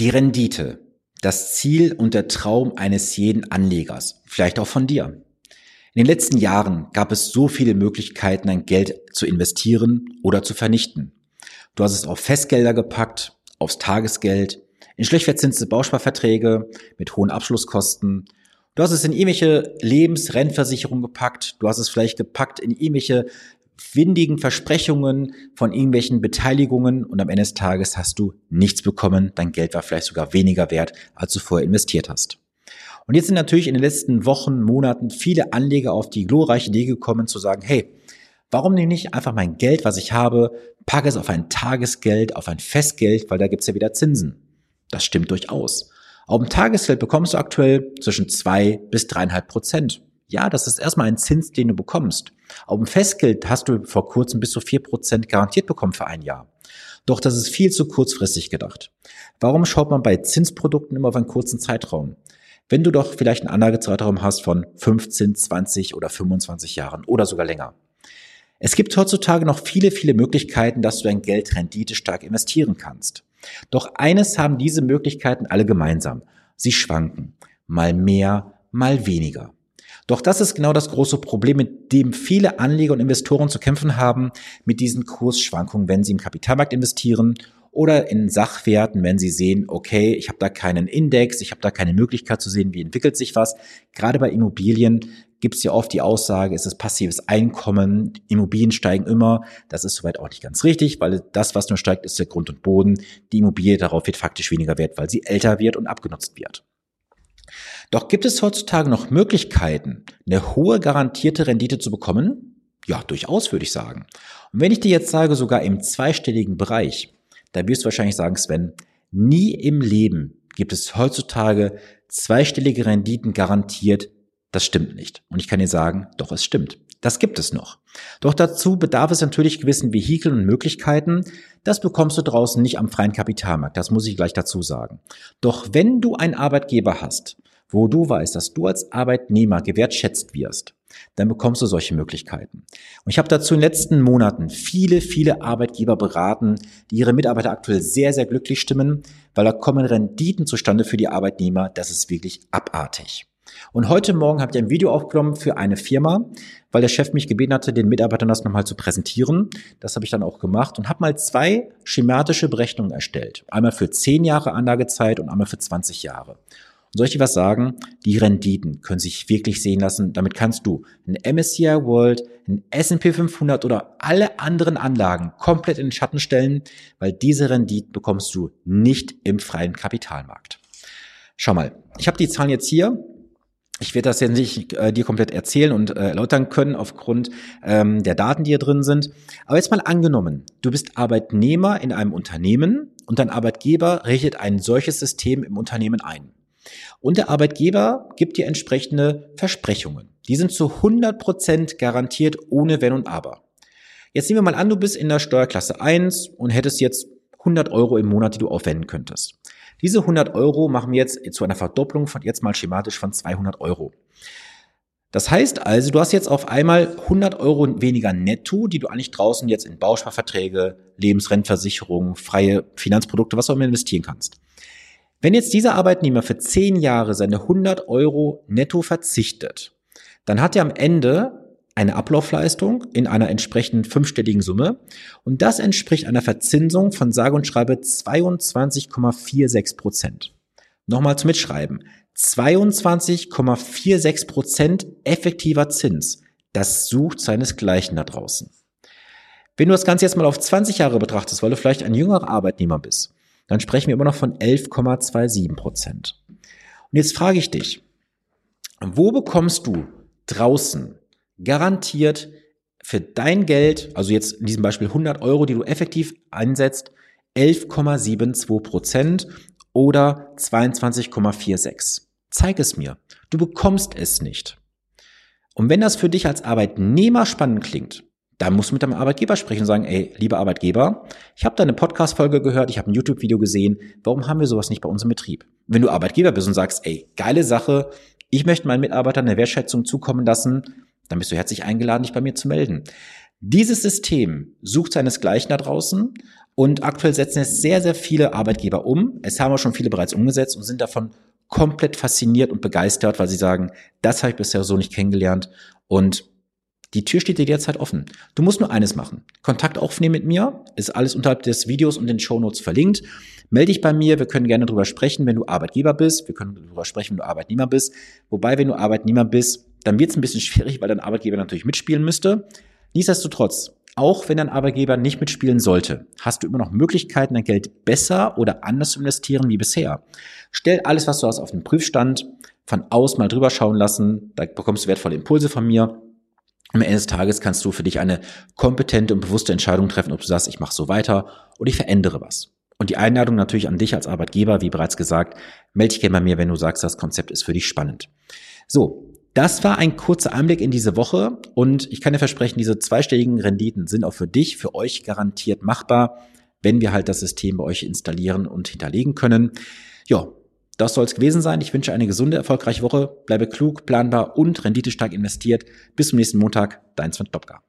Die Rendite, das Ziel und der Traum eines jeden Anlegers, vielleicht auch von dir. In den letzten Jahren gab es so viele Möglichkeiten, ein Geld zu investieren oder zu vernichten. Du hast es auf Festgelder gepackt, aufs Tagesgeld, in schlecht verzinste Bausparverträge mit hohen Abschlusskosten. Du hast es in irgendwelche Lebensrennversicherungen gepackt. Du hast es vielleicht gepackt in irgendwelche windigen Versprechungen von irgendwelchen Beteiligungen und am Ende des Tages hast du nichts bekommen. Dein Geld war vielleicht sogar weniger wert, als du vorher investiert hast. Und jetzt sind natürlich in den letzten Wochen, Monaten viele Anleger auf die glorreiche Idee gekommen zu sagen, hey, warum nehme ich einfach mein Geld, was ich habe, packe es auf ein Tagesgeld, auf ein Festgeld, weil da gibt's ja wieder Zinsen. Das stimmt durchaus. Auf dem Tagesgeld bekommst du aktuell zwischen zwei bis dreieinhalb Prozent. Ja, das ist erstmal ein Zins, den du bekommst. Auf dem Festgeld hast du vor kurzem bis zu vier Prozent garantiert bekommen für ein Jahr. Doch das ist viel zu kurzfristig gedacht. Warum schaut man bei Zinsprodukten immer auf einen kurzen Zeitraum? Wenn du doch vielleicht einen Anlagezeitraum hast von 15, 20 oder 25 Jahren oder sogar länger. Es gibt heutzutage noch viele, viele Möglichkeiten, dass du dein Geld renditestark investieren kannst. Doch eines haben diese Möglichkeiten alle gemeinsam. Sie schwanken. Mal mehr, mal weniger. Doch das ist genau das große Problem, mit dem viele Anleger und Investoren zu kämpfen haben, mit diesen Kursschwankungen, wenn sie im Kapitalmarkt investieren oder in Sachwerten, wenn sie sehen, okay, ich habe da keinen Index, ich habe da keine Möglichkeit zu sehen, wie entwickelt sich was. Gerade bei Immobilien gibt es ja oft die Aussage, es ist passives Einkommen, Immobilien steigen immer. Das ist soweit auch nicht ganz richtig, weil das, was nur steigt, ist der Grund und Boden. Die Immobilie darauf wird faktisch weniger wert, weil sie älter wird und abgenutzt wird. Doch gibt es heutzutage noch Möglichkeiten, eine hohe garantierte Rendite zu bekommen? Ja, durchaus würde ich sagen. Und wenn ich dir jetzt sage, sogar im zweistelligen Bereich, da wirst du wahrscheinlich sagen, Sven, nie im Leben gibt es heutzutage zweistellige Renditen garantiert. Das stimmt nicht. Und ich kann dir sagen, doch, es stimmt. Das gibt es noch. Doch dazu bedarf es natürlich gewissen Vehikeln und Möglichkeiten. Das bekommst du draußen nicht am freien Kapitalmarkt. Das muss ich gleich dazu sagen. Doch wenn du einen Arbeitgeber hast, wo du weißt, dass du als Arbeitnehmer gewertschätzt wirst, dann bekommst du solche Möglichkeiten. Und ich habe dazu in den letzten Monaten viele, viele Arbeitgeber beraten, die ihre Mitarbeiter aktuell sehr, sehr glücklich stimmen, weil da kommen Renditen zustande für die Arbeitnehmer. Das ist wirklich abartig. Und heute Morgen habe ich ein Video aufgenommen für eine Firma, weil der Chef mich gebeten hatte, den Mitarbeitern das nochmal zu präsentieren. Das habe ich dann auch gemacht und habe mal zwei schematische Berechnungen erstellt. Einmal für 10 Jahre Anlagezeit und einmal für 20 Jahre. Und soll ich dir was sagen? Die Renditen können sich wirklich sehen lassen. Damit kannst du ein MSCI World, ein S&P 500 oder alle anderen Anlagen komplett in den Schatten stellen, weil diese Renditen bekommst du nicht im freien Kapitalmarkt. Schau mal, ich habe die Zahlen jetzt hier. Ich werde das jetzt nicht äh, dir komplett erzählen und äh, erläutern können aufgrund ähm, der Daten, die hier drin sind. Aber jetzt mal angenommen, du bist Arbeitnehmer in einem Unternehmen und dein Arbeitgeber richtet ein solches System im Unternehmen ein. Und der Arbeitgeber gibt dir entsprechende Versprechungen. Die sind zu 100 Prozent garantiert ohne Wenn und Aber. Jetzt nehmen wir mal an, du bist in der Steuerklasse 1 und hättest jetzt 100 Euro im Monat, die du aufwenden könntest. Diese 100 Euro machen wir jetzt zu einer Verdopplung von jetzt mal schematisch von 200 Euro. Das heißt also, du hast jetzt auf einmal 100 Euro weniger netto, die du eigentlich draußen jetzt in Bausparverträge, Lebensrentversicherung, freie Finanzprodukte, was auch immer investieren kannst. Wenn jetzt dieser Arbeitnehmer für zehn Jahre seine 100 Euro netto verzichtet, dann hat er am Ende eine Ablaufleistung in einer entsprechenden fünfstelligen Summe und das entspricht einer Verzinsung von sage und schreibe 22,46 Prozent. Nochmal zum Mitschreiben. 22,46 Prozent effektiver Zins. Das sucht seinesgleichen da draußen. Wenn du das Ganze jetzt mal auf 20 Jahre betrachtest, weil du vielleicht ein jüngerer Arbeitnehmer bist, dann sprechen wir immer noch von 11,27 Prozent. Und jetzt frage ich dich, wo bekommst du draußen garantiert für dein Geld, also jetzt in diesem Beispiel 100 Euro, die du effektiv einsetzt, 11,72 Prozent oder 22,46. Zeig es mir. Du bekommst es nicht. Und wenn das für dich als Arbeitnehmer spannend klingt, da musst du mit deinem Arbeitgeber sprechen und sagen, ey, lieber Arbeitgeber, ich habe da eine Podcast-Folge gehört, ich habe ein YouTube-Video gesehen, warum haben wir sowas nicht bei uns im Betrieb? Wenn du Arbeitgeber bist und sagst, ey, geile Sache, ich möchte meinen Mitarbeitern eine Wertschätzung zukommen lassen, dann bist du herzlich eingeladen, dich bei mir zu melden. Dieses System sucht seinesgleichen da draußen, Und aktuell setzen es sehr, sehr viele Arbeitgeber um. Es haben auch schon viele bereits umgesetzt und sind davon komplett fasziniert und begeistert, weil sie sagen, das habe ich bisher so nicht kennengelernt. Und die Tür steht dir derzeit offen. Du musst nur eines machen. Kontakt aufnehmen mit mir. Ist alles unterhalb des Videos und den Shownotes verlinkt. Melde dich bei mir. Wir können gerne darüber sprechen, wenn du Arbeitgeber bist. Wir können darüber sprechen, wenn du Arbeitnehmer bist. Wobei, wenn du Arbeitnehmer bist, dann wird es ein bisschen schwierig, weil dein Arbeitgeber natürlich mitspielen müsste. Nichtsdestotrotz, auch wenn dein Arbeitgeber nicht mitspielen sollte, hast du immer noch Möglichkeiten, dein Geld besser oder anders zu investieren wie bisher. Stell alles, was du hast, auf den Prüfstand, von aus mal drüber schauen lassen, da bekommst du wertvolle Impulse von mir. Am Ende des Tages kannst du für dich eine kompetente und bewusste Entscheidung treffen, ob du sagst, ich mache so weiter oder ich verändere was. Und die Einladung natürlich an dich als Arbeitgeber, wie bereits gesagt, melde dich gerne bei mir, wenn du sagst, das Konzept ist für dich spannend. So, das war ein kurzer Einblick in diese Woche und ich kann dir versprechen, diese zweistelligen Renditen sind auch für dich, für euch garantiert machbar, wenn wir halt das System bei euch installieren und hinterlegen können. Ja, das soll es gewesen sein. Ich wünsche eine gesunde, erfolgreiche Woche. Bleibe klug, planbar und renditestark investiert. Bis zum nächsten Montag. Dein Sven Klopka.